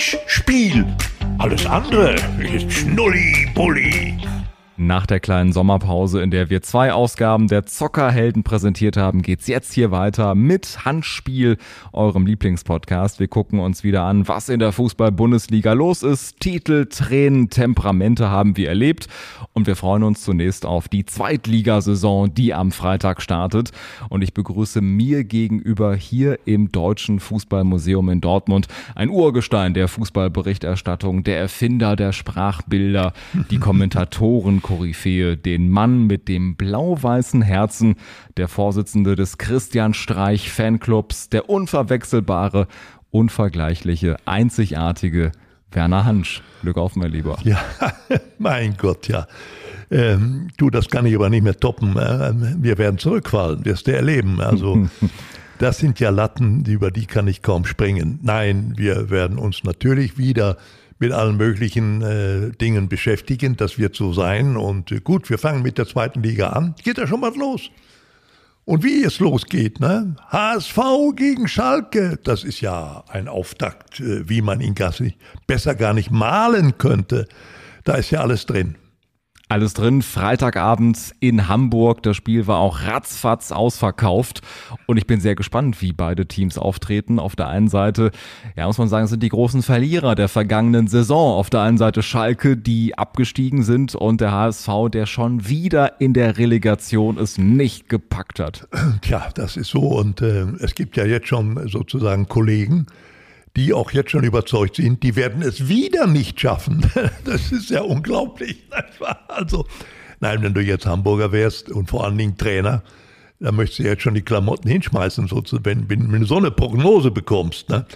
Handspiel. Alles andere ist Schnulli-Bulli. Nach der kleinen Sommerpause, in der wir zwei Ausgaben der Zockerhelden präsentiert haben, geht's jetzt hier weiter mit Handspiel, eurem Lieblingspodcast. Wir gucken uns wieder an, was in der Fußball-Bundesliga los ist. Titel, Tränen, Temperamente haben wir erlebt und wir freuen uns zunächst auf die Zweitligasaison, die am Freitag startet. Und ich begrüße mir gegenüber hier im Deutschen Fußballmuseum in Dortmund ein Urgestein der Fußballberichterstattung, der Erfinder der Sprachbilder, die Kommentatoren Koryphäe, den Mann mit dem blau-weißen Herzen, der Vorsitzende des Christian Streich Fanclubs, der unverwechselbare, unvergleichliche, einzigartige Werner Hansch. Glück auf, mein Lieber. Ja, mein Gott, ja. Ähm, du, das kann ich aber nicht mehr toppen. Ähm, wir werden zurückfallen, wirst du erleben. Also, das sind ja Latten, über die kann ich kaum springen. Nein, wir werden uns natürlich wieder mit allen möglichen äh, Dingen beschäftigen. Das wird so sein. Und äh, gut, wir fangen mit der zweiten Liga an. Geht ja schon mal los. Und wie es losgeht, ne? HSV gegen Schalke, das ist ja ein Auftakt, äh, wie man ihn gar nicht, besser gar nicht malen könnte. Da ist ja alles drin. Alles drin, Freitagabend in Hamburg. Das Spiel war auch ratzfatz ausverkauft. Und ich bin sehr gespannt, wie beide Teams auftreten. Auf der einen Seite, ja, muss man sagen, sind die großen Verlierer der vergangenen Saison. Auf der einen Seite Schalke, die abgestiegen sind und der HSV, der schon wieder in der Relegation es nicht gepackt hat. Tja, das ist so. Und äh, es gibt ja jetzt schon sozusagen Kollegen, die auch jetzt schon überzeugt sind, die werden es wieder nicht schaffen. Das ist ja unglaublich. Also, nein, wenn du jetzt Hamburger wärst und vor allen Dingen Trainer, dann möchtest du jetzt schon die Klamotten hinschmeißen, wenn du so eine Prognose bekommst. Ne?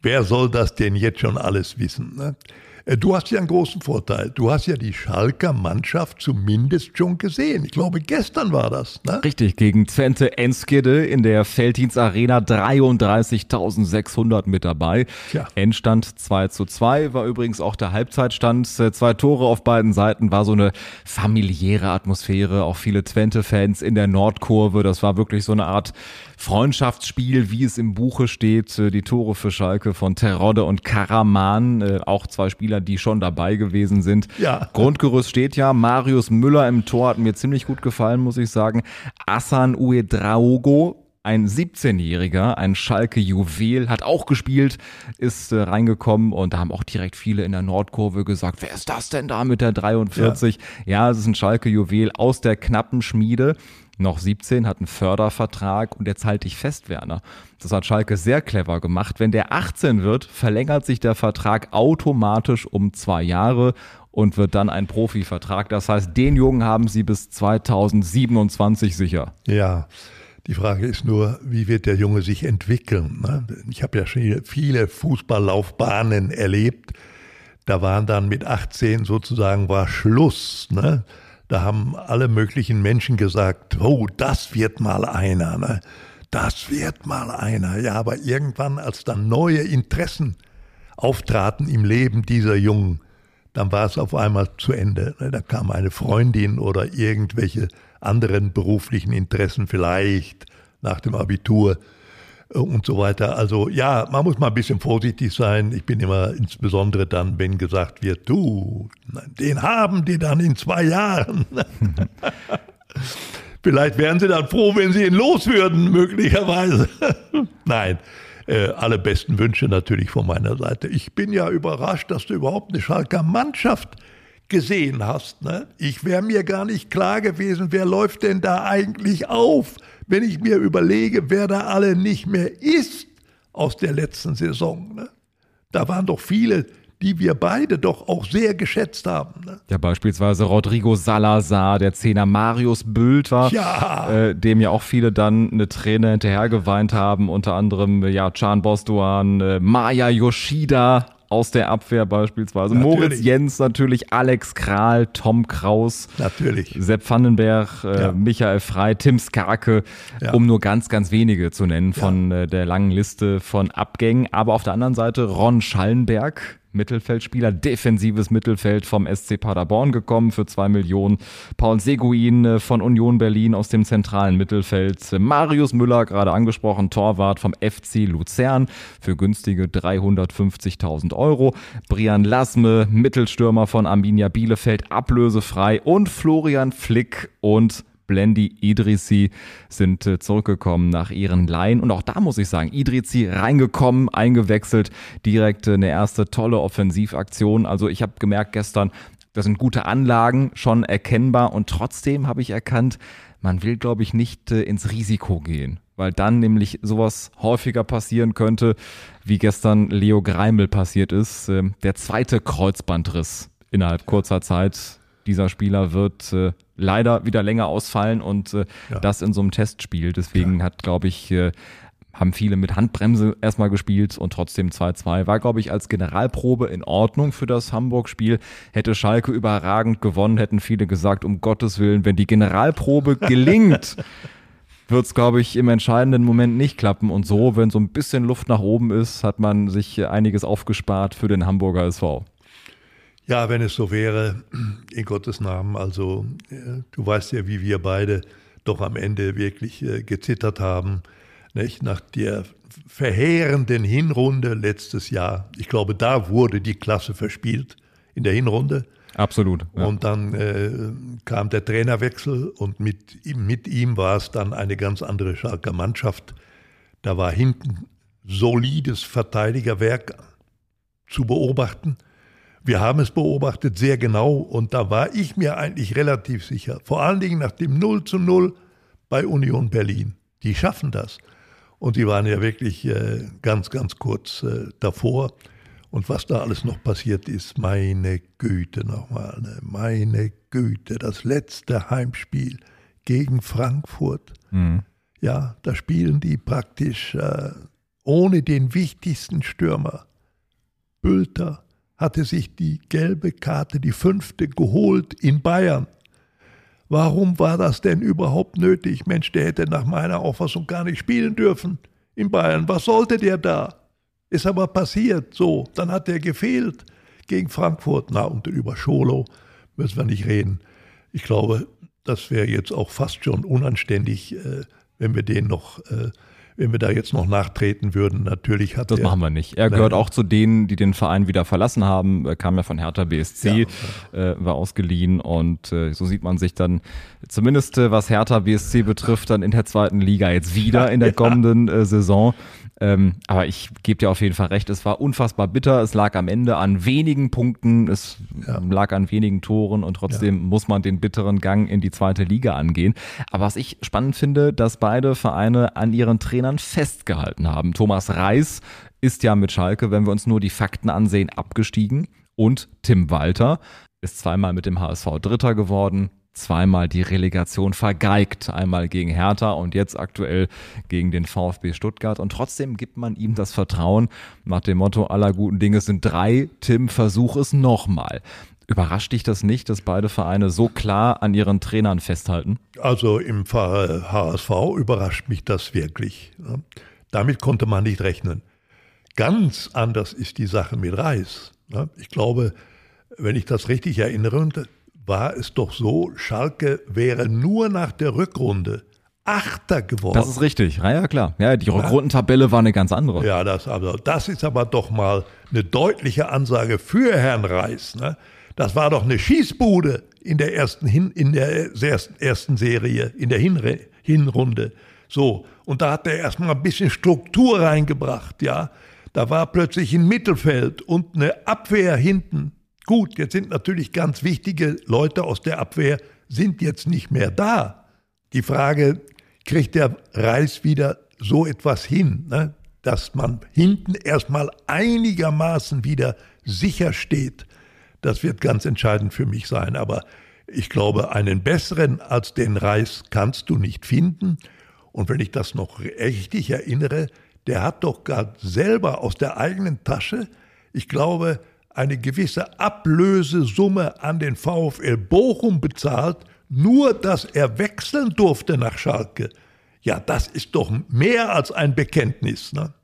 Wer soll das denn jetzt schon alles wissen? Ne? Äh, du hast ja einen großen Vorteil. Du hast ja die Schalker Mannschaft zumindest schon gesehen. Ich glaube, gestern war das. Ne? Richtig, gegen Twente Enskede in der Felddienst Arena 33.600 mit dabei. Tja. Endstand 2 zu 2 war übrigens auch der Halbzeitstand. Äh, zwei Tore auf beiden Seiten war so eine familiäre Atmosphäre. Auch viele Twente-Fans in der Nordkurve. Das war wirklich so eine Art Freundschaftsspiel, wie es im Buche steht. Äh, die Tore für Schalke von Terodde und Karaman. Auch zwei Spieler Spieler, die schon dabei gewesen sind. Ja. Grundgerüst steht ja. Marius Müller im Tor hat mir ziemlich gut gefallen, muss ich sagen. Asan Uedraogo, ein 17-Jähriger, ein Schalke-Juwel, hat auch gespielt, ist äh, reingekommen und da haben auch direkt viele in der Nordkurve gesagt, wer ist das denn da mit der 43? Ja, ja es ist ein Schalke-Juwel aus der knappen Schmiede noch 17, hat einen Fördervertrag und jetzt halte ich fest, Werner. Das hat Schalke sehr clever gemacht. Wenn der 18 wird, verlängert sich der Vertrag automatisch um zwei Jahre und wird dann ein Profivertrag. Das heißt, den Jungen haben sie bis 2027 sicher. Ja. Die Frage ist nur, wie wird der Junge sich entwickeln? Ne? Ich habe ja schon viele Fußballlaufbahnen erlebt. Da waren dann mit 18 sozusagen war Schluss. Ne? Da haben alle möglichen Menschen gesagt, oh, das wird mal einer, ne? das wird mal einer. Ja, aber irgendwann, als dann neue Interessen auftraten im Leben dieser Jungen, dann war es auf einmal zu Ende. Ne? Da kam eine Freundin oder irgendwelche anderen beruflichen Interessen vielleicht nach dem Abitur und so weiter. Also ja, man muss mal ein bisschen vorsichtig sein. Ich bin immer insbesondere dann, wenn gesagt wird, du, den haben die dann in zwei Jahren. Vielleicht wären sie dann froh, wenn sie ihn los würden, möglicherweise. Nein, äh, alle besten Wünsche natürlich von meiner Seite. Ich bin ja überrascht, dass du überhaupt eine Schalker Mannschaft gesehen hast. Ne? Ich wäre mir gar nicht klar gewesen, wer läuft denn da eigentlich auf? Wenn ich mir überlege, wer da alle nicht mehr ist aus der letzten Saison. Ne? Da waren doch viele, die wir beide doch auch sehr geschätzt haben. Ne? Ja, beispielsweise Rodrigo Salazar, der Zehner Marius Bülter, ja. Äh, dem ja auch viele dann eine Träne hinterher geweint haben, unter anderem ja Can Bostoan, äh, Maya Yoshida, aus der Abwehr beispielsweise. Natürlich. Moritz Jens natürlich, Alex Kral, Tom Kraus, natürlich. Sepp Vandenberg, äh, ja. Michael Frei, Tim Skarke, ja. um nur ganz, ganz wenige zu nennen von ja. äh, der langen Liste von Abgängen. Aber auf der anderen Seite Ron Schallenberg, Mittelfeldspieler, defensives Mittelfeld vom SC Paderborn gekommen für zwei Millionen. Paul Seguin äh, von Union Berlin aus dem zentralen Mittelfeld. Marius Müller, gerade angesprochen, Torwart vom FC Luzern für günstige 350.000 Euro. Brian Lasme, Mittelstürmer von Arminia Bielefeld, ablösefrei. Und Florian Flick und Blendi Idrissi sind äh, zurückgekommen nach ihren Laien. Und auch da muss ich sagen, Idrissi reingekommen, eingewechselt, direkt äh, eine erste tolle Offensivaktion. Also ich habe gemerkt gestern, das sind gute Anlagen, schon erkennbar. Und trotzdem habe ich erkannt, man will, glaube ich, nicht äh, ins Risiko gehen, weil dann nämlich sowas häufiger passieren könnte, wie gestern Leo Greimel passiert ist. Der zweite Kreuzbandriss innerhalb kurzer Zeit dieser Spieler wird äh, leider wieder länger ausfallen und äh, ja. das in so einem Testspiel. Deswegen ja. hat, glaube ich, äh, haben viele mit Handbremse erstmal gespielt und trotzdem 2-2. War, glaube ich, als Generalprobe in Ordnung für das Hamburg-Spiel. Hätte Schalke überragend gewonnen, hätten viele gesagt, um Gottes Willen, wenn die Generalprobe gelingt, wird es, glaube ich, im entscheidenden Moment nicht klappen. Und so, wenn so ein bisschen Luft nach oben ist, hat man sich einiges aufgespart für den Hamburger SV. Ja, wenn es so wäre, in Gottes Namen. Also du weißt ja, wie wir beide doch am Ende wirklich äh, gezittert haben. Nicht? Nach der verheerenden Hinrunde letztes Jahr. Ich glaube, da wurde die Klasse verspielt in der Hinrunde. Absolut. Ja. Und dann äh, kam der Trainerwechsel und mit, mit ihm war es dann eine ganz andere Schalker Mannschaft. Da war hinten solides Verteidigerwerk zu beobachten. Wir haben es beobachtet sehr genau und da war ich mir eigentlich relativ sicher, vor allen Dingen nach dem 0 zu 0 bei Union Berlin. Die schaffen das. Und die waren ja wirklich äh, ganz, ganz kurz äh, davor. Und was da alles noch passiert ist, meine Güte nochmal, ne? meine Güte, das letzte Heimspiel gegen Frankfurt. Mhm. Ja, da spielen die praktisch äh, ohne den wichtigsten Stürmer. Bülter, hatte sich die gelbe Karte, die fünfte, geholt in Bayern. Warum war das denn überhaupt nötig? Mensch, der hätte nach meiner Auffassung gar nicht spielen dürfen in Bayern. Was sollte der da? Ist aber passiert, so. Dann hat er gefehlt gegen Frankfurt. Na, und über Scholo müssen wir nicht reden. Ich glaube, das wäre jetzt auch fast schon unanständig, äh, wenn wir den noch äh, wenn wir da jetzt noch nachtreten würden. Natürlich hat Das er, machen wir nicht. Er gehört auch zu denen, die den Verein wieder verlassen haben. Er kam ja von Hertha BSC, ja, äh, war ausgeliehen und äh, so sieht man sich dann zumindest äh, was Hertha BSC betrifft, dann in der zweiten Liga jetzt wieder in der kommenden äh, Saison. Ähm, aber ich gebe dir auf jeden Fall recht, es war unfassbar bitter. Es lag am Ende an wenigen Punkten, es ja. lag an wenigen Toren und trotzdem ja. muss man den bitteren Gang in die zweite Liga angehen. Aber was ich spannend finde, dass beide Vereine an ihren Trainern festgehalten haben. Thomas Reis ist ja mit Schalke, wenn wir uns nur die Fakten ansehen, abgestiegen. Und Tim Walter ist zweimal mit dem HSV Dritter geworden, zweimal die Relegation vergeigt. Einmal gegen Hertha und jetzt aktuell gegen den VfB Stuttgart. Und trotzdem gibt man ihm das Vertrauen nach dem Motto, aller guten Dinge sind drei. Tim, versuch es nochmal. Überrascht dich das nicht, dass beide Vereine so klar an ihren Trainern festhalten? Also im Fall HSV überrascht mich das wirklich. Damit konnte man nicht rechnen. Ganz anders ist die Sache mit Reis. Ich glaube, wenn ich das richtig erinnere, war es doch so, Schalke wäre nur nach der Rückrunde Achter geworden. Das ist richtig, ja, ja klar. Ja, die Rückrundentabelle war eine ganz andere. Ja, das, also, das ist aber doch mal eine deutliche Ansage für Herrn Reis. Ne? Das war doch eine Schießbude in der ersten, Hin, in der ersten Serie, in der Hinre, Hinrunde. So, und da hat er erstmal ein bisschen Struktur reingebracht, ja. Da war plötzlich ein Mittelfeld und eine Abwehr hinten. Gut, jetzt sind natürlich ganz wichtige Leute aus der Abwehr, sind jetzt nicht mehr da. Die Frage, kriegt der Reis wieder so etwas hin, ne? dass man hinten erstmal einigermaßen wieder sicher steht? Das wird ganz entscheidend für mich sein. Aber ich glaube, einen besseren als den Reis kannst du nicht finden. Und wenn ich das noch richtig erinnere, der hat doch gerade selber aus der eigenen Tasche, ich glaube, eine gewisse Ablösesumme an den VfL Bochum bezahlt, nur dass er wechseln durfte nach Schalke. Ja, das ist doch mehr als ein Bekenntnis. Ne?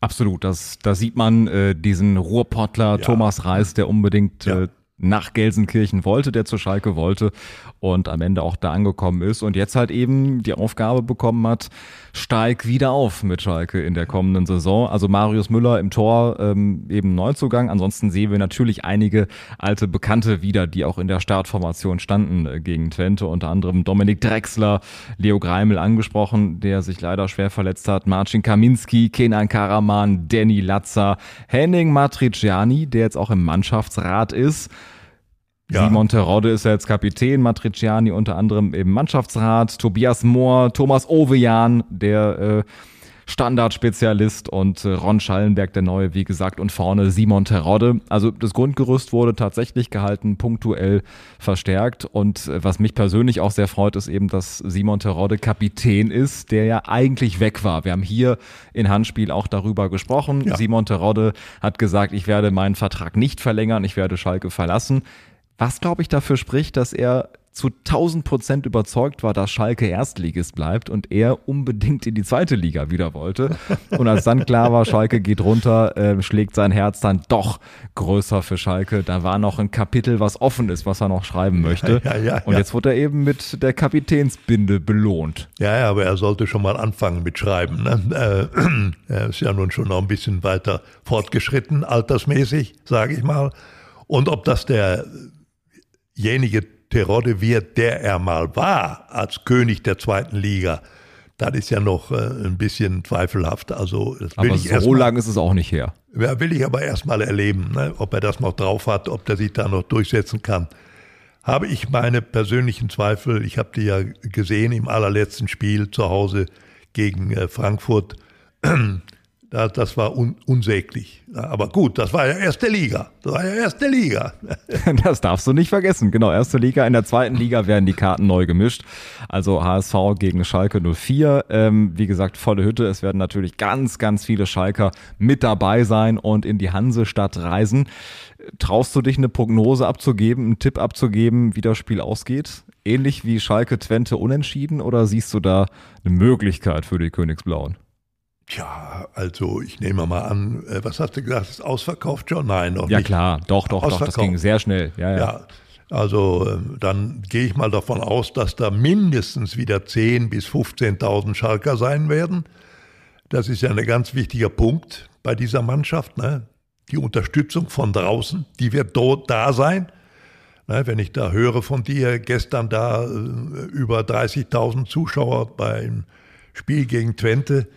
Absolut, das, da sieht man äh, diesen Ruhrpottler ja. Thomas Reis, der unbedingt ja. äh, nach Gelsenkirchen wollte, der zu Schalke wollte und am Ende auch da angekommen ist und jetzt halt eben die Aufgabe bekommen hat, steig wieder auf mit Schalke in der kommenden Saison. Also Marius Müller im Tor ähm, eben Neuzugang. Ansonsten sehen wir natürlich einige alte Bekannte wieder, die auch in der Startformation standen äh, gegen Twente. Unter anderem Dominik Drexler, Leo Greimel angesprochen, der sich leider schwer verletzt hat, Marcin Kaminski, Kenan Karaman, Danny Latzer, Henning Matriciani, der jetzt auch im Mannschaftsrat ist. Ja. Simon Terodde ist ja jetzt Kapitän, Matriciani unter anderem im Mannschaftsrat, Tobias Mohr, Thomas Ovejan, der äh, Standardspezialist und äh, Ron Schallenberg der Neue, wie gesagt, und vorne Simon Terodde. Also das Grundgerüst wurde tatsächlich gehalten, punktuell verstärkt und äh, was mich persönlich auch sehr freut, ist eben, dass Simon Terodde Kapitän ist, der ja eigentlich weg war. Wir haben hier in Handspiel auch darüber gesprochen. Ja. Simon Terodde hat gesagt, ich werde meinen Vertrag nicht verlängern, ich werde Schalke verlassen. Was, glaube ich, dafür spricht, dass er zu 1000 Prozent überzeugt war, dass Schalke Erstligist bleibt und er unbedingt in die zweite Liga wieder wollte. Und als dann klar war, Schalke geht runter, äh, schlägt sein Herz dann doch größer für Schalke. Da war noch ein Kapitel, was offen ist, was er noch schreiben möchte. Ja, ja, ja, und jetzt wurde er eben mit der Kapitänsbinde belohnt. Ja, ja, aber er sollte schon mal anfangen mit Schreiben. Ne? Äh, er ist ja nun schon noch ein bisschen weiter fortgeschritten, altersmäßig, sage ich mal. Und ob das der derjenige Terodde wird, der er mal war, als König der zweiten Liga, das ist ja noch äh, ein bisschen zweifelhaft. Also, aber ich so lange ist es auch nicht her. Ja, will ich aber erstmal erleben, ne? ob er das noch drauf hat, ob der sich da noch durchsetzen kann. Habe ich meine persönlichen Zweifel. Ich habe die ja gesehen im allerletzten Spiel zu Hause gegen äh, Frankfurt. Das war un unsäglich. Aber gut, das war ja erste Liga. Das war ja erste Liga. Das darfst du nicht vergessen. Genau, erste Liga. In der zweiten Liga werden die Karten neu gemischt. Also HSV gegen Schalke 04. Ähm, wie gesagt, volle Hütte. Es werden natürlich ganz, ganz viele Schalker mit dabei sein und in die Hansestadt reisen. Traust du dich eine Prognose abzugeben, einen Tipp abzugeben, wie das Spiel ausgeht? Ähnlich wie Schalke Twente unentschieden oder siehst du da eine Möglichkeit für die Königsblauen? Tja, also ich nehme mal an, äh, was hast du gesagt, ist ausverkauft schon? Nein, noch ja, nicht. Ja klar, doch, doch, doch, das ging sehr schnell. Ja, ja. ja also ähm, dann gehe ich mal davon aus, dass da mindestens wieder 10.000 bis 15.000 Schalker sein werden. Das ist ja ein ganz wichtiger Punkt bei dieser Mannschaft. Ne? Die Unterstützung von draußen, die wird dort da sein. Ne? Wenn ich da höre von dir, gestern da äh, über 30.000 Zuschauer beim Spiel gegen Twente,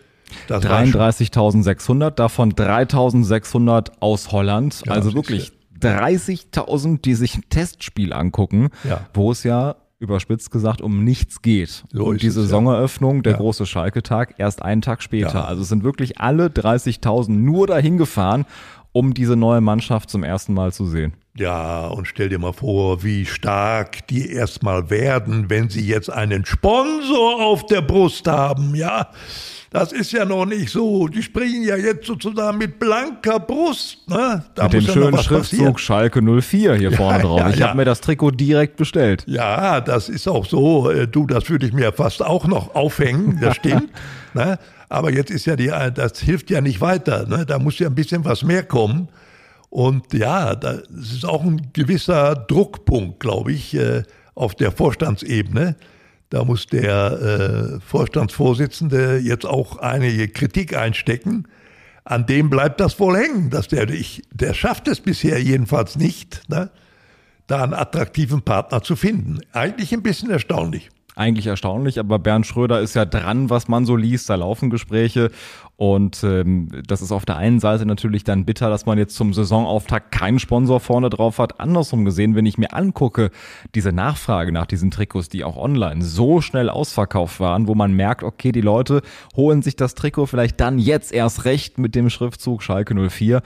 33.600, davon 3.600 aus Holland. Ja, also wirklich 30.000, die sich ein Testspiel angucken, ja. wo es ja überspitzt gesagt um nichts geht. So und die Saisoneröffnung, ja. der ja. große Schalke-Tag, erst einen Tag später. Ja. Also es sind wirklich alle 30.000 nur dahin gefahren, um diese neue Mannschaft zum ersten Mal zu sehen. Ja, und stell dir mal vor, wie stark die erstmal werden, wenn sie jetzt einen Sponsor auf der Brust haben, ja. Das ist ja noch nicht so. Die springen ja jetzt sozusagen mit blanker Brust. Ne? Da mit dem ja schönen Schriftzug Schalke 04 hier ja, vorne drauf. Ja, ich habe mir das Trikot direkt bestellt. Ja, das ist auch so. Äh, du, das würde ich mir fast auch noch aufhängen. Das stimmt. ne? Aber jetzt ist ja die, das hilft ja nicht weiter. Ne? Da muss ja ein bisschen was mehr kommen. Und ja, das ist auch ein gewisser Druckpunkt, glaube ich, äh, auf der Vorstandsebene. Da muss der äh, Vorstandsvorsitzende jetzt auch einige Kritik einstecken. An dem bleibt das wohl hängen, dass der, ich, der schafft es bisher jedenfalls nicht, ne, da einen attraktiven Partner zu finden. Eigentlich ein bisschen erstaunlich eigentlich erstaunlich, aber Bernd Schröder ist ja dran, was man so liest, da laufen Gespräche und ähm, das ist auf der einen Seite natürlich dann bitter, dass man jetzt zum Saisonauftakt keinen Sponsor vorne drauf hat. Andersrum gesehen, wenn ich mir angucke, diese Nachfrage nach diesen Trikots, die auch online so schnell ausverkauft waren, wo man merkt, okay, die Leute holen sich das Trikot vielleicht dann jetzt erst recht mit dem Schriftzug Schalke 04.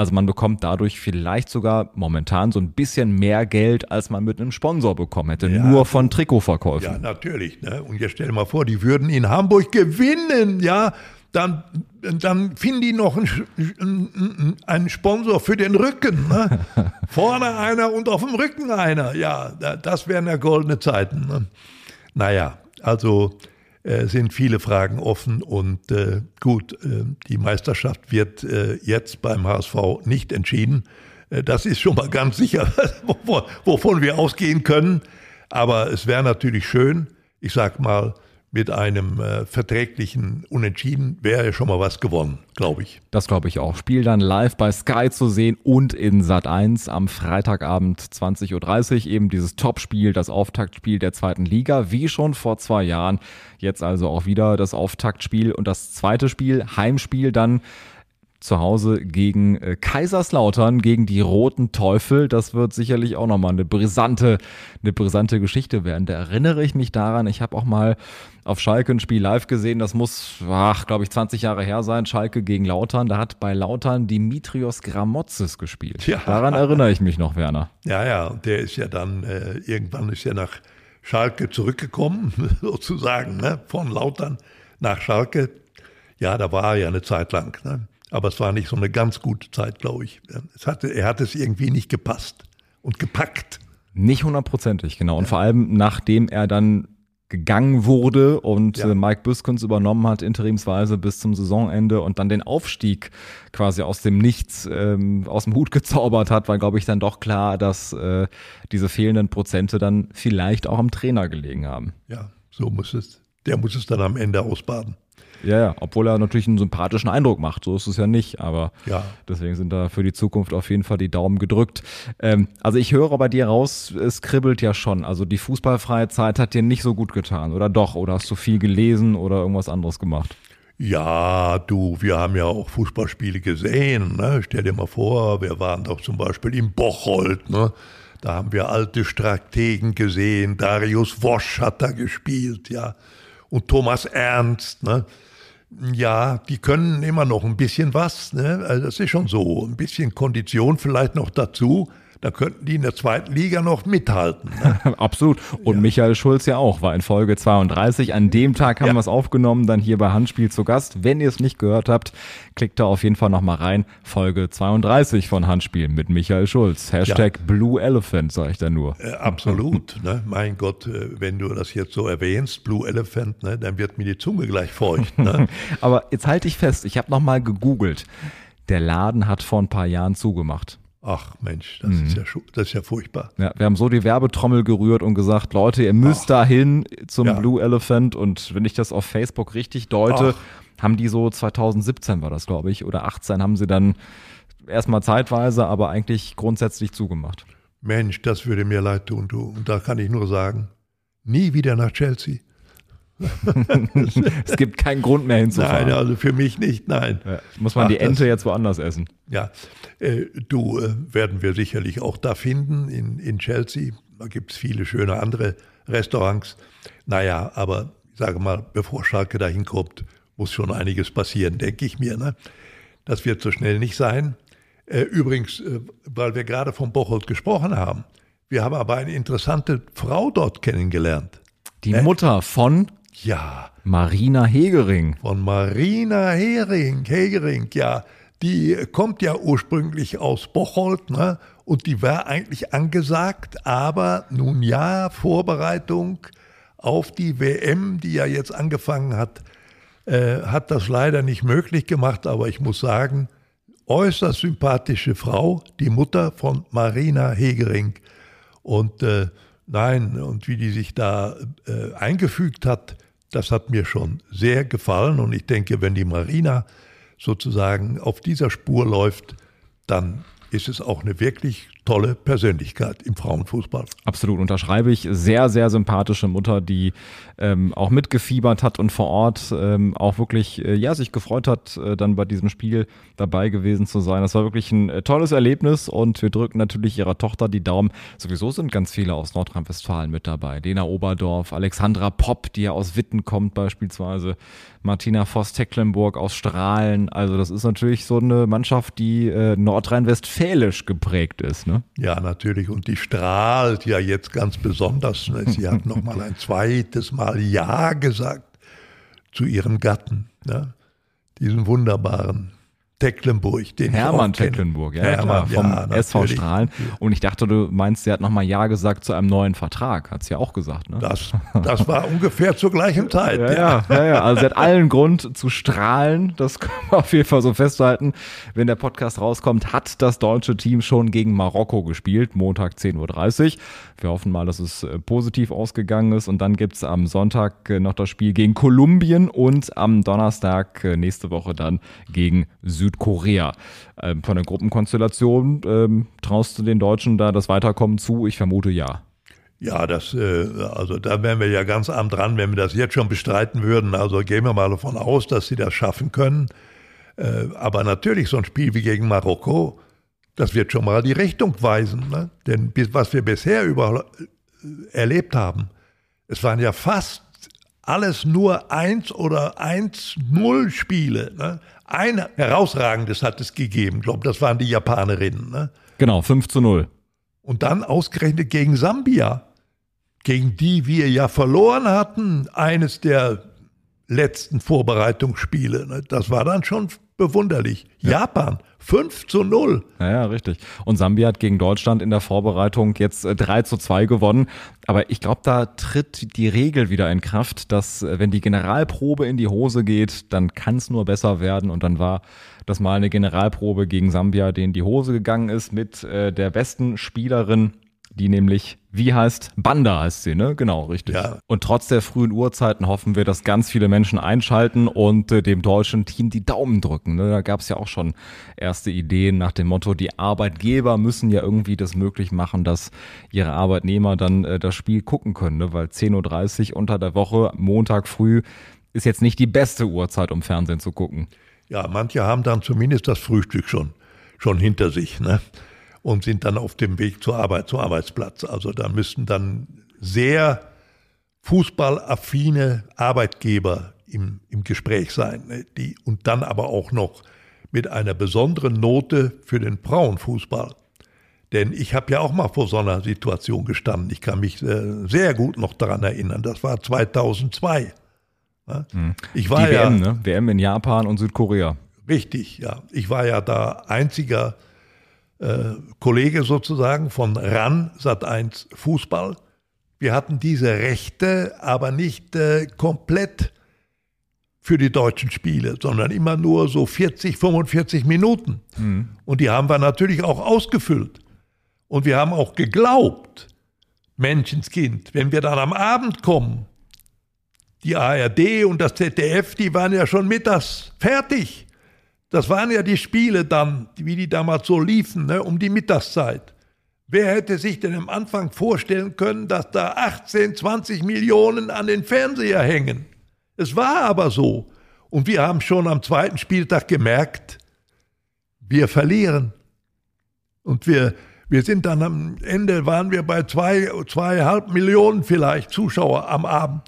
Also man bekommt dadurch vielleicht sogar momentan so ein bisschen mehr Geld, als man mit einem Sponsor bekommen hätte, ja, nur von Trikotverkäufen. Ja, natürlich. Ne? Und jetzt stell dir mal vor, die würden in Hamburg gewinnen, ja. Dann, dann finden die noch einen, einen Sponsor für den Rücken. Ne? Vorne einer und auf dem Rücken einer. Ja, das wären ja goldene Zeiten. Ne? Naja, also sind viele Fragen offen und äh, gut, äh, die Meisterschaft wird äh, jetzt beim HSV nicht entschieden. Äh, das ist schon mal ganz sicher, wovon wir ausgehen können. Aber es wäre natürlich schön, ich sag mal, mit einem äh, verträglichen Unentschieden wäre schon mal was gewonnen, glaube ich. Das glaube ich auch. Spiel dann live bei Sky zu sehen und in Sat 1 am Freitagabend 20.30 Uhr. Eben dieses Topspiel, das Auftaktspiel der zweiten Liga, wie schon vor zwei Jahren. Jetzt also auch wieder das Auftaktspiel und das zweite Spiel, Heimspiel dann zu Hause gegen äh, Kaiserslautern, gegen die Roten Teufel. Das wird sicherlich auch nochmal eine brisante, eine brisante Geschichte werden. Da erinnere ich mich daran, ich habe auch mal auf Schalke ein Spiel live gesehen. Das muss, ach, glaube ich, 20 Jahre her sein. Schalke gegen Lautern. Da hat bei Lautern Dimitrios Gramotzes gespielt. Ja. Daran erinnere ich mich noch, Werner. Ja, ja, der ist ja dann, äh, irgendwann ist ja nach Schalke zurückgekommen, sozusagen, ne? von Lautern nach Schalke. Ja, da war er ja eine Zeit lang. Ne? Aber es war nicht so eine ganz gute Zeit, glaube ich. Hatte, er hat es irgendwie nicht gepasst und gepackt. Nicht hundertprozentig, genau. Und ja. vor allem, nachdem er dann gegangen wurde und ja. Äh, Mike Büskens übernommen hat, interimsweise bis zum Saisonende und dann den Aufstieg quasi aus dem Nichts, ähm, aus dem Hut gezaubert hat, war, glaube ich, dann doch klar, dass äh, diese fehlenden Prozente dann vielleicht auch am Trainer gelegen haben. Ja, so muss es. Der muss es dann am Ende ausbaden. Ja, ja, obwohl er natürlich einen sympathischen Eindruck macht, so ist es ja nicht, aber ja. deswegen sind da für die Zukunft auf jeden Fall die Daumen gedrückt. Ähm, also ich höre bei dir raus, es kribbelt ja schon. Also die fußballfreie Zeit hat dir nicht so gut getan, oder doch? Oder hast du viel gelesen oder irgendwas anderes gemacht? Ja, du, wir haben ja auch Fußballspiele gesehen. Ne? Stell dir mal vor, wir waren doch zum Beispiel im Bocholt. Ne? Da haben wir alte Strategen gesehen. Darius Wosch hat da gespielt, ja. Und Thomas Ernst, ne? Ja, die können immer noch ein bisschen was. Ne? Also das ist schon so. Ein bisschen Kondition vielleicht noch dazu da könnten die in der zweiten Liga noch mithalten. Ne? Absolut. Und ja. Michael Schulz ja auch, war in Folge 32. An dem Tag haben ja. wir es aufgenommen, dann hier bei Handspiel zu Gast. Wenn ihr es nicht gehört habt, klickt da auf jeden Fall nochmal rein. Folge 32 von Handspiel mit Michael Schulz. Hashtag ja. Blue Elephant, sage ich da nur. Äh, absolut. Ne? Mein Gott, äh, wenn du das jetzt so erwähnst, Blue Elephant, ne, dann wird mir die Zunge gleich feucht. Ne? Aber jetzt halte ich fest, ich habe nochmal gegoogelt. Der Laden hat vor ein paar Jahren zugemacht. Ach Mensch, das, mhm. ist ja, das ist ja furchtbar. Ja, wir haben so die Werbetrommel gerührt und gesagt, Leute, ihr müsst Ach. dahin zum ja. Blue Elephant. Und wenn ich das auf Facebook richtig deute, Ach. haben die so 2017 war das, glaube ich, oder 18 haben sie dann erstmal zeitweise, aber eigentlich grundsätzlich zugemacht. Mensch, das würde mir leid tun, du. Und da kann ich nur sagen, nie wieder nach Chelsea. es gibt keinen Grund mehr hinzufahren. Nein, also für mich nicht, nein. Ja, muss man Ach, die Ente das, jetzt woanders essen? Ja, äh, du äh, werden wir sicherlich auch da finden in, in Chelsea. Da gibt es viele schöne andere Restaurants. Naja, aber ich sage mal, bevor Schalke da hinkommt, muss schon einiges passieren, denke ich mir. Ne? Das wird so schnell nicht sein. Äh, übrigens, äh, weil wir gerade von Bocholt gesprochen haben, wir haben aber eine interessante Frau dort kennengelernt. Die Mutter von ja. Marina Hegering. Von Marina Hering, Hegering, ja. Die kommt ja ursprünglich aus Bocholt, ne? Und die war eigentlich angesagt, aber nun ja, Vorbereitung auf die WM, die ja jetzt angefangen hat, äh, hat das leider nicht möglich gemacht. Aber ich muss sagen, äußerst sympathische Frau, die Mutter von Marina Hegering. Und äh, nein, und wie die sich da äh, eingefügt hat, das hat mir schon sehr gefallen und ich denke, wenn die Marina sozusagen auf dieser Spur läuft, dann ist es auch eine wirklich tolle Persönlichkeit im Frauenfußball. Absolut, unterschreibe ich. Sehr, sehr sympathische Mutter, die ähm, auch mitgefiebert hat und vor Ort ähm, auch wirklich, äh, ja, sich gefreut hat, äh, dann bei diesem Spiel dabei gewesen zu sein. Das war wirklich ein äh, tolles Erlebnis und wir drücken natürlich ihrer Tochter die Daumen. Sowieso sind ganz viele aus Nordrhein-Westfalen mit dabei. Lena Oberdorf, Alexandra Popp, die ja aus Witten kommt beispielsweise, Martina Voss-Tecklenburg aus Strahlen. Also das ist natürlich so eine Mannschaft, die äh, nordrhein-westfälisch geprägt ist. Ne? Ja, natürlich. Und die strahlt ja jetzt ganz besonders. Ne? Sie hat noch mal ein zweites Mal Ja gesagt zu ihrem Gatten, ne? diesen wunderbaren Tecklenburg, den Hermann Tecklenburg, ja, Hermann, klar, vom ja, SV Strahlen. Und ich dachte, du meinst, sie hat nochmal Ja gesagt zu einem neuen Vertrag. Hat sie ja auch gesagt, ne? Das, das war ungefähr zur gleichen Zeit. Ja, ja, ja, ja. Also sie hat allen Grund zu strahlen. Das können wir auf jeden Fall so festhalten. Wenn der Podcast rauskommt, hat das deutsche Team schon gegen Marokko gespielt. Montag 10.30 Uhr. Wir hoffen mal, dass es äh, positiv ausgegangen ist. Und dann gibt's am Sonntag äh, noch das Spiel gegen Kolumbien und am Donnerstag äh, nächste Woche dann gegen Südkorea. Ähm, von der Gruppenkonstellation ähm, traust du den Deutschen da das Weiterkommen zu? Ich vermute ja. Ja, das, also da wären wir ja ganz arm dran, wenn wir das jetzt schon bestreiten würden. Also gehen wir mal davon aus, dass sie das schaffen können. aber natürlich so ein Spiel wie gegen Marokko, das wird schon mal die Richtung weisen. Ne? Denn was wir bisher über, äh, erlebt haben, es waren ja fast alles nur 1 oder 1-0 Spiele. Ne? Ein herausragendes hat es gegeben. Ich glaube, das waren die Japanerinnen. Ne? Genau, 5 zu 0. Und dann ausgerechnet gegen Sambia, gegen die wir ja verloren hatten, eines der letzten Vorbereitungsspiele. Ne? Das war dann schon bewunderlich. Ja. Japan 5 zu 0. Ja, ja, richtig. Und Sambia hat gegen Deutschland in der Vorbereitung jetzt 3 äh, zu 2 gewonnen. Aber ich glaube, da tritt die Regel wieder in Kraft, dass äh, wenn die Generalprobe in die Hose geht, dann kann es nur besser werden. Und dann war das mal eine Generalprobe gegen Sambia, die in die Hose gegangen ist mit äh, der besten Spielerin die nämlich, wie heißt, Banda heißt sie, ne? Genau, richtig. Ja. Und trotz der frühen Uhrzeiten hoffen wir, dass ganz viele Menschen einschalten und äh, dem deutschen Team die Daumen drücken. Ne? Da gab es ja auch schon erste Ideen nach dem Motto, die Arbeitgeber müssen ja irgendwie das möglich machen, dass ihre Arbeitnehmer dann äh, das Spiel gucken können, ne? weil 10.30 Uhr unter der Woche, Montag früh, ist jetzt nicht die beste Uhrzeit, um Fernsehen zu gucken. Ja, manche haben dann zumindest das Frühstück schon, schon hinter sich. Ne? Und sind dann auf dem Weg zur Arbeit, zum Arbeitsplatz. Also da müssten dann sehr fußballaffine Arbeitgeber im, im Gespräch sein, ne, die, und dann aber auch noch mit einer besonderen Note für den Frauenfußball. Denn ich habe ja auch mal vor so einer Situation gestanden. Ich kann mich äh, sehr gut noch daran erinnern. Das war 2002. Ne? Hm. Ich war Die WM, ja, ne? WM in Japan und Südkorea. Richtig, ja. Ich war ja da einziger äh, Kollege sozusagen von RAN Sat1 Fußball. Wir hatten diese Rechte aber nicht äh, komplett für die deutschen Spiele, sondern immer nur so 40, 45 Minuten. Mhm. Und die haben wir natürlich auch ausgefüllt. Und wir haben auch geglaubt, Menschenskind, wenn wir dann am Abend kommen, die ARD und das ZDF, die waren ja schon mittags fertig. Das waren ja die Spiele dann, wie die damals so liefen, ne, um die Mittagszeit. Wer hätte sich denn am Anfang vorstellen können, dass da 18, 20 Millionen an den Fernseher hängen? Es war aber so. Und wir haben schon am zweiten Spieltag gemerkt, wir verlieren. Und wir, wir sind dann am Ende, waren wir bei zwei, zweieinhalb Millionen vielleicht Zuschauer am Abend.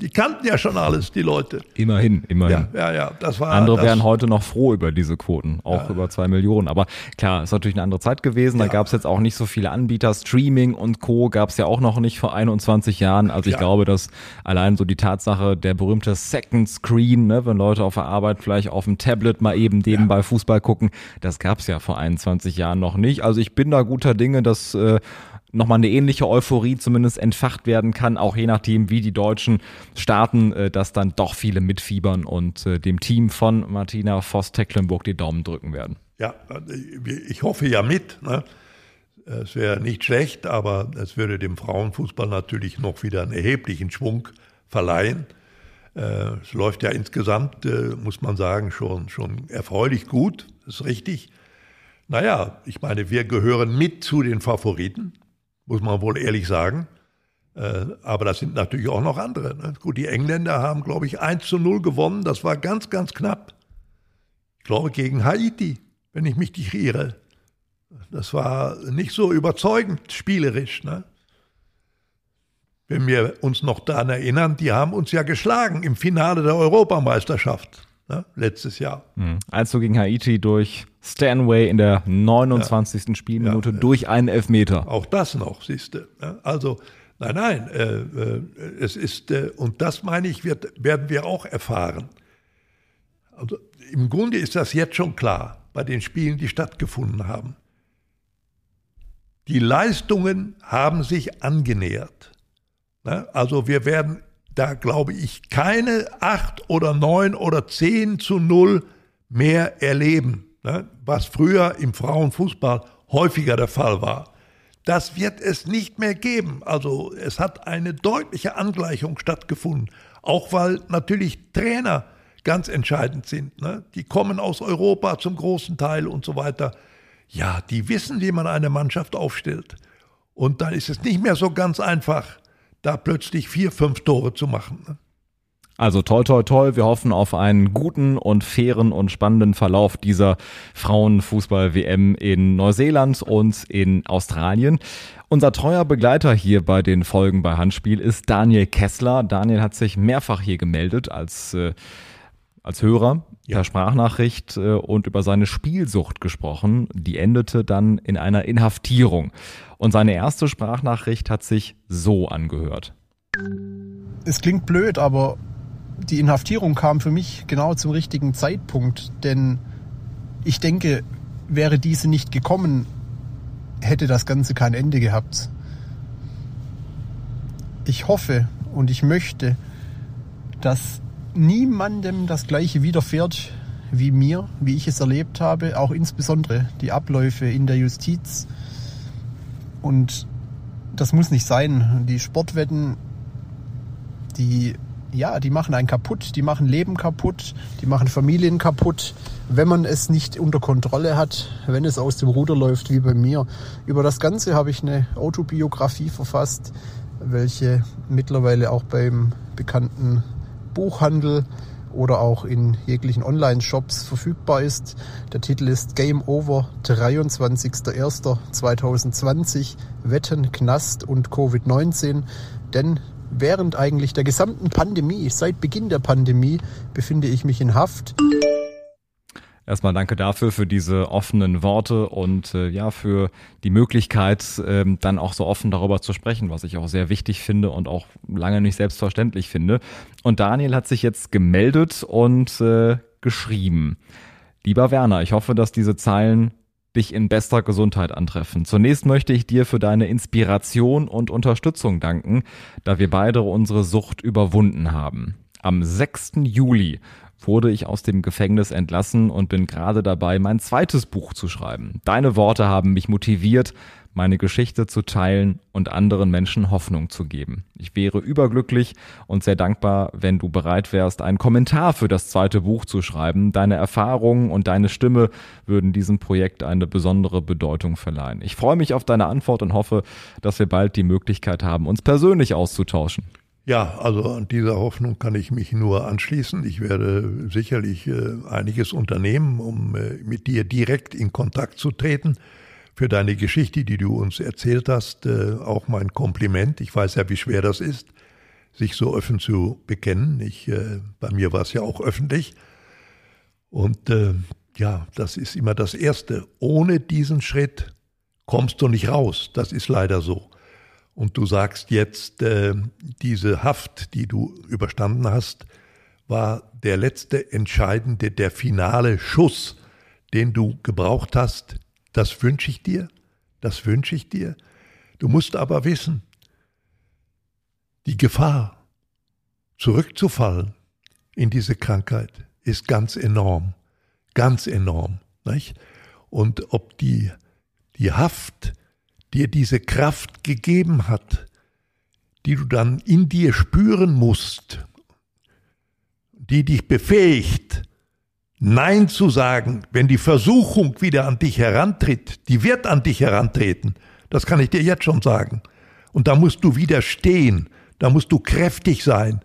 Die kannten ja schon alles, die Leute. Immerhin, immerhin. Ja, ja, ja das war. Andere das, wären heute noch froh über diese Quoten, auch ja. über zwei Millionen. Aber klar, ist natürlich eine andere Zeit gewesen. Da gab es jetzt auch nicht so viele Anbieter. Streaming und Co. gab es ja auch noch nicht vor 21 Jahren. Also ich glaube, dass allein so die Tatsache, der berühmte Second Screen, ne, wenn Leute auf der Arbeit vielleicht auf dem Tablet mal eben nebenbei Fußball gucken, das gab es ja vor 21 Jahren noch nicht. Also ich bin da guter Dinge, dass äh, nochmal eine ähnliche Euphorie zumindest entfacht werden kann, auch je nachdem, wie die Deutschen starten, äh, dass dann doch viele mitfiebern und äh, dem Team von Martina Voss-Tecklenburg die Daumen drücken werden. Ja, ich hoffe ja mit. Ne? Es wäre nicht schlecht, aber es würde dem Frauenfußball natürlich noch wieder einen erheblichen Schwung verleihen. Äh, es läuft ja insgesamt, muss man sagen, schon, schon erfreulich gut, ist richtig. Naja, ich meine, wir gehören mit zu den Favoriten muss man wohl ehrlich sagen. Äh, aber das sind natürlich auch noch andere. Ne? Gut, die Engländer haben, glaube ich, 1 zu 0 gewonnen. Das war ganz, ganz knapp. Ich glaube, gegen Haiti, wenn ich mich nicht irre. Das war nicht so überzeugend spielerisch. Ne? Wenn wir uns noch daran erinnern, die haben uns ja geschlagen im Finale der Europameisterschaft ne? letztes Jahr. Also gegen Haiti durch Stanway in der 29. Ja. Spielminute ja. durch einen Elfmeter. Auch das noch, siehst du. Also, nein, nein, äh, äh, es ist, äh, und das meine ich, wird, werden wir auch erfahren. Also, im Grunde ist das jetzt schon klar bei den Spielen, die stattgefunden haben. Die Leistungen haben sich angenähert. Ne? Also wir werden da, glaube ich, keine acht oder neun oder zehn zu null mehr erleben, ne? was früher im Frauenfußball häufiger der Fall war. Das wird es nicht mehr geben. Also es hat eine deutliche Angleichung stattgefunden, auch weil natürlich Trainer ganz entscheidend sind. Ne? Die kommen aus Europa zum großen Teil und so weiter ja, die wissen, wie man eine Mannschaft aufstellt. Und dann ist es nicht mehr so ganz einfach, da plötzlich vier, fünf Tore zu machen. Ne? Also toll, toll, toll. Wir hoffen auf einen guten und fairen und spannenden Verlauf dieser Frauenfußball-WM in Neuseeland und in Australien. Unser treuer Begleiter hier bei den Folgen bei Handspiel ist Daniel Kessler. Daniel hat sich mehrfach hier gemeldet als äh, als Hörer ja. per Sprachnachricht äh, und über seine Spielsucht gesprochen. Die endete dann in einer Inhaftierung. Und seine erste Sprachnachricht hat sich so angehört. Es klingt blöd, aber die Inhaftierung kam für mich genau zum richtigen Zeitpunkt, denn ich denke, wäre diese nicht gekommen, hätte das Ganze kein Ende gehabt. Ich hoffe und ich möchte, dass niemandem das Gleiche widerfährt wie mir, wie ich es erlebt habe, auch insbesondere die Abläufe in der Justiz. Und das muss nicht sein. Die Sportwetten, die, ja, die machen einen kaputt, die machen Leben kaputt, die machen Familien kaputt, wenn man es nicht unter Kontrolle hat, wenn es aus dem Ruder läuft, wie bei mir. Über das Ganze habe ich eine Autobiografie verfasst, welche mittlerweile auch beim bekannten Buchhandel oder auch in jeglichen Online-Shops verfügbar ist. Der Titel ist Game Over 23.01.2020 Wetten, Knast und Covid-19. Denn während eigentlich der gesamten Pandemie, seit Beginn der Pandemie, befinde ich mich in Haft. Erstmal danke dafür, für diese offenen Worte und äh, ja, für die Möglichkeit, ähm, dann auch so offen darüber zu sprechen, was ich auch sehr wichtig finde und auch lange nicht selbstverständlich finde. Und Daniel hat sich jetzt gemeldet und äh, geschrieben. Lieber Werner, ich hoffe, dass diese Zeilen dich in bester Gesundheit antreffen. Zunächst möchte ich dir für deine Inspiration und Unterstützung danken, da wir beide unsere Sucht überwunden haben. Am 6. Juli wurde ich aus dem Gefängnis entlassen und bin gerade dabei, mein zweites Buch zu schreiben. Deine Worte haben mich motiviert, meine Geschichte zu teilen und anderen Menschen Hoffnung zu geben. Ich wäre überglücklich und sehr dankbar, wenn du bereit wärst, einen Kommentar für das zweite Buch zu schreiben. Deine Erfahrungen und deine Stimme würden diesem Projekt eine besondere Bedeutung verleihen. Ich freue mich auf deine Antwort und hoffe, dass wir bald die Möglichkeit haben, uns persönlich auszutauschen. Ja, also an dieser Hoffnung kann ich mich nur anschließen. Ich werde sicherlich äh, einiges unternehmen, um äh, mit dir direkt in Kontakt zu treten. Für deine Geschichte, die du uns erzählt hast, äh, auch mein Kompliment. Ich weiß ja, wie schwer das ist, sich so offen zu bekennen. Ich, äh, bei mir war es ja auch öffentlich. Und äh, ja, das ist immer das Erste. Ohne diesen Schritt kommst du nicht raus. Das ist leider so. Und du sagst jetzt, äh, diese Haft, die du überstanden hast, war der letzte entscheidende, der finale Schuss, den du gebraucht hast. Das wünsche ich dir, das wünsche ich dir. Du musst aber wissen, die Gefahr, zurückzufallen in diese Krankheit, ist ganz enorm, ganz enorm. Nicht? Und ob die, die Haft dir diese Kraft gegeben hat, die du dann in dir spüren musst, die dich befähigt, Nein zu sagen, wenn die Versuchung wieder an dich herantritt, die wird an dich herantreten, das kann ich dir jetzt schon sagen. Und da musst du widerstehen, da musst du kräftig sein.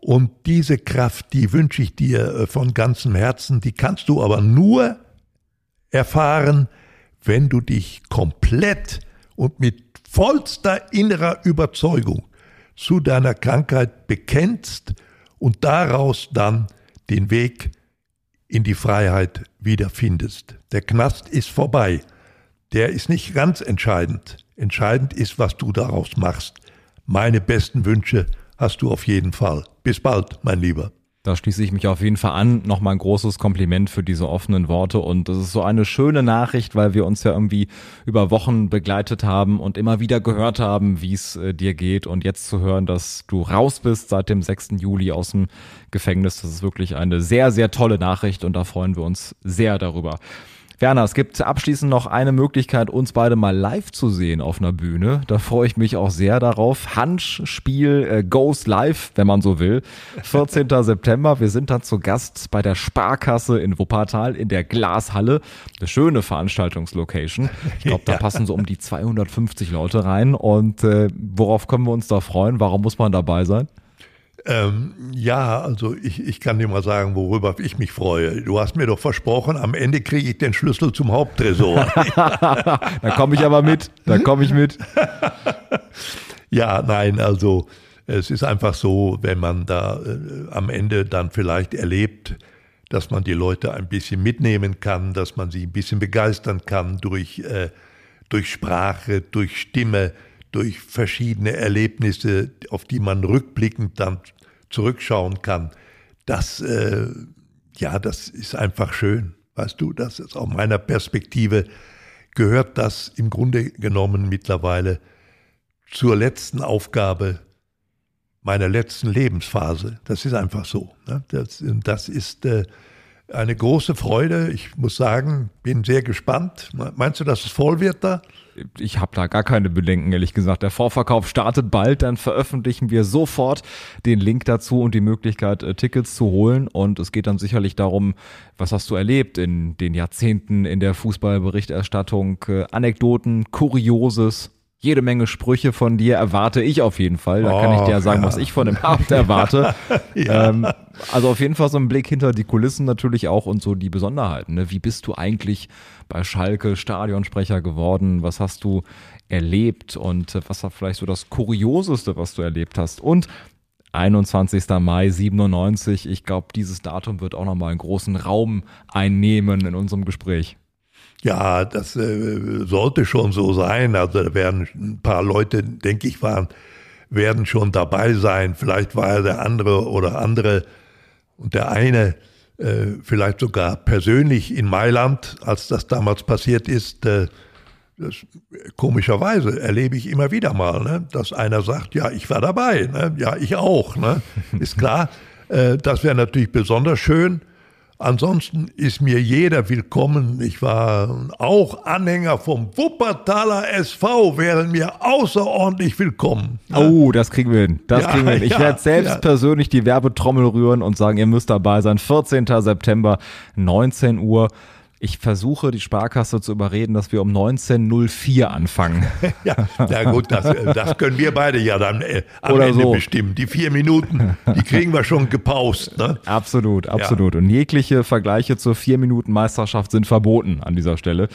Und diese Kraft, die wünsche ich dir äh, von ganzem Herzen, die kannst du aber nur erfahren, wenn du dich komplett und mit vollster innerer Überzeugung zu deiner Krankheit bekennst und daraus dann den Weg in die Freiheit wiederfindest. Der Knast ist vorbei. Der ist nicht ganz entscheidend. Entscheidend ist, was du daraus machst. Meine besten Wünsche hast du auf jeden Fall. Bis bald, mein Lieber. Da schließe ich mich auf jeden Fall an. Nochmal ein großes Kompliment für diese offenen Worte. Und das ist so eine schöne Nachricht, weil wir uns ja irgendwie über Wochen begleitet haben und immer wieder gehört haben, wie es äh, dir geht. Und jetzt zu hören, dass du raus bist seit dem 6. Juli aus dem Gefängnis, das ist wirklich eine sehr, sehr tolle Nachricht. Und da freuen wir uns sehr darüber. Werner, es gibt abschließend noch eine Möglichkeit, uns beide mal live zu sehen auf einer Bühne. Da freue ich mich auch sehr darauf. Handspiel äh, Goes Live, wenn man so will. 14. September. Wir sind dann zu Gast bei der Sparkasse in Wuppertal in der Glashalle. Eine schöne Veranstaltungslocation. Ich glaube, da ja. passen so um die 250 Leute rein. Und äh, worauf können wir uns da freuen? Warum muss man dabei sein? Ähm, ja, also ich, ich kann dir mal sagen, worüber ich mich freue. Du hast mir doch versprochen, am Ende kriege ich den Schlüssel zum Haupttresor. da komme ich aber mit. Da komme ich mit. ja, nein, also es ist einfach so, wenn man da äh, am Ende dann vielleicht erlebt, dass man die Leute ein bisschen mitnehmen kann, dass man sie ein bisschen begeistern kann durch, äh, durch Sprache, durch Stimme, durch verschiedene Erlebnisse, auf die man rückblickend dann zurückschauen kann. Das, äh, ja, das ist einfach schön. Weißt du, das ist aus meiner Perspektive gehört das im Grunde genommen mittlerweile zur letzten Aufgabe meiner letzten Lebensphase. Das ist einfach so. Ne? Das, das ist äh, eine große Freude. Ich muss sagen, bin sehr gespannt. Meinst du, dass es voll wird da? Ich habe da gar keine Bedenken, ehrlich gesagt. Der Vorverkauf startet bald, dann veröffentlichen wir sofort den Link dazu und die Möglichkeit, äh, Tickets zu holen. Und es geht dann sicherlich darum, was hast du erlebt in den Jahrzehnten in der Fußballberichterstattung, äh, Anekdoten, Kurioses, jede Menge Sprüche von dir erwarte ich auf jeden Fall. Da kann ich dir ja sagen, ja. was ich von dem Abend erwarte. ja. ähm, also auf jeden Fall so ein Blick hinter die Kulissen natürlich auch und so die Besonderheiten. Ne? Wie bist du eigentlich bei Schalke Stadionsprecher geworden? Was hast du erlebt und äh, was war vielleicht so das Kurioseste, was du erlebt hast? Und 21. Mai 97, ich glaube, dieses Datum wird auch nochmal einen großen Raum einnehmen in unserem Gespräch. Ja, das äh, sollte schon so sein. Also da werden ein paar Leute, denke ich, waren, werden schon dabei sein. Vielleicht war der andere oder andere und der eine äh, vielleicht sogar persönlich in Mailand, als das damals passiert ist. Äh, das, komischerweise erlebe ich immer wieder mal, ne, dass einer sagt, ja, ich war dabei, ne, ja, ich auch. Ne. Ist klar, äh, das wäre natürlich besonders schön. Ansonsten ist mir jeder willkommen. Ich war auch Anhänger vom Wuppertaler SV, wären mir außerordentlich willkommen. Oh, das kriegen wir hin. Das ja, kriegen wir hin. Ich ja, werde selbst ja. persönlich die Werbetrommel rühren und sagen, ihr müsst dabei sein. 14. September, 19 Uhr ich versuche die Sparkasse zu überreden, dass wir um 19.04 anfangen. ja, na gut, das, das können wir beide ja dann äh, am Oder Ende so. bestimmen. Die vier Minuten, die kriegen wir schon gepaust. Ne? Absolut, absolut. Ja. Und jegliche Vergleiche zur vier Minuten Meisterschaft sind verboten an dieser Stelle.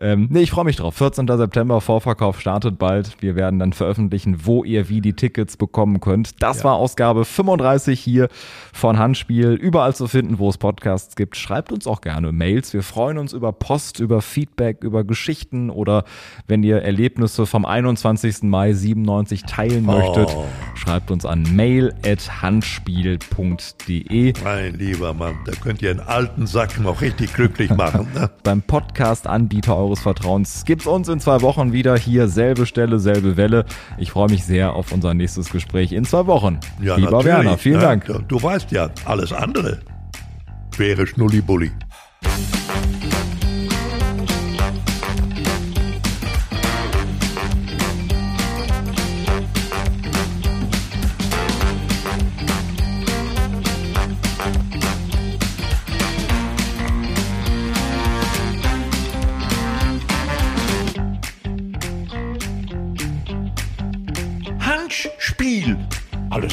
Ähm, nee, ich freue mich drauf. 14. September, Vorverkauf startet bald. Wir werden dann veröffentlichen, wo ihr wie die Tickets bekommen könnt. Das ja. war Ausgabe 35 hier von Handspiel. Überall zu finden, wo es Podcasts gibt. Schreibt uns auch gerne Mails. Wir freuen freuen uns über Post, über Feedback, über Geschichten oder wenn ihr Erlebnisse vom 21. Mai 97 teilen oh. möchtet, schreibt uns an mail.handspiel.de. Mein lieber Mann, da könnt ihr einen alten Sack noch richtig glücklich machen. Ne? Beim Podcast-Anbieter eures Vertrauens gibt's uns in zwei Wochen wieder hier, selbe Stelle, selbe Welle. Ich freue mich sehr auf unser nächstes Gespräch in zwei Wochen. Ja, Lieber. Werner, vielen ja, Dank. Du weißt ja, alles andere wäre Schnullibulli.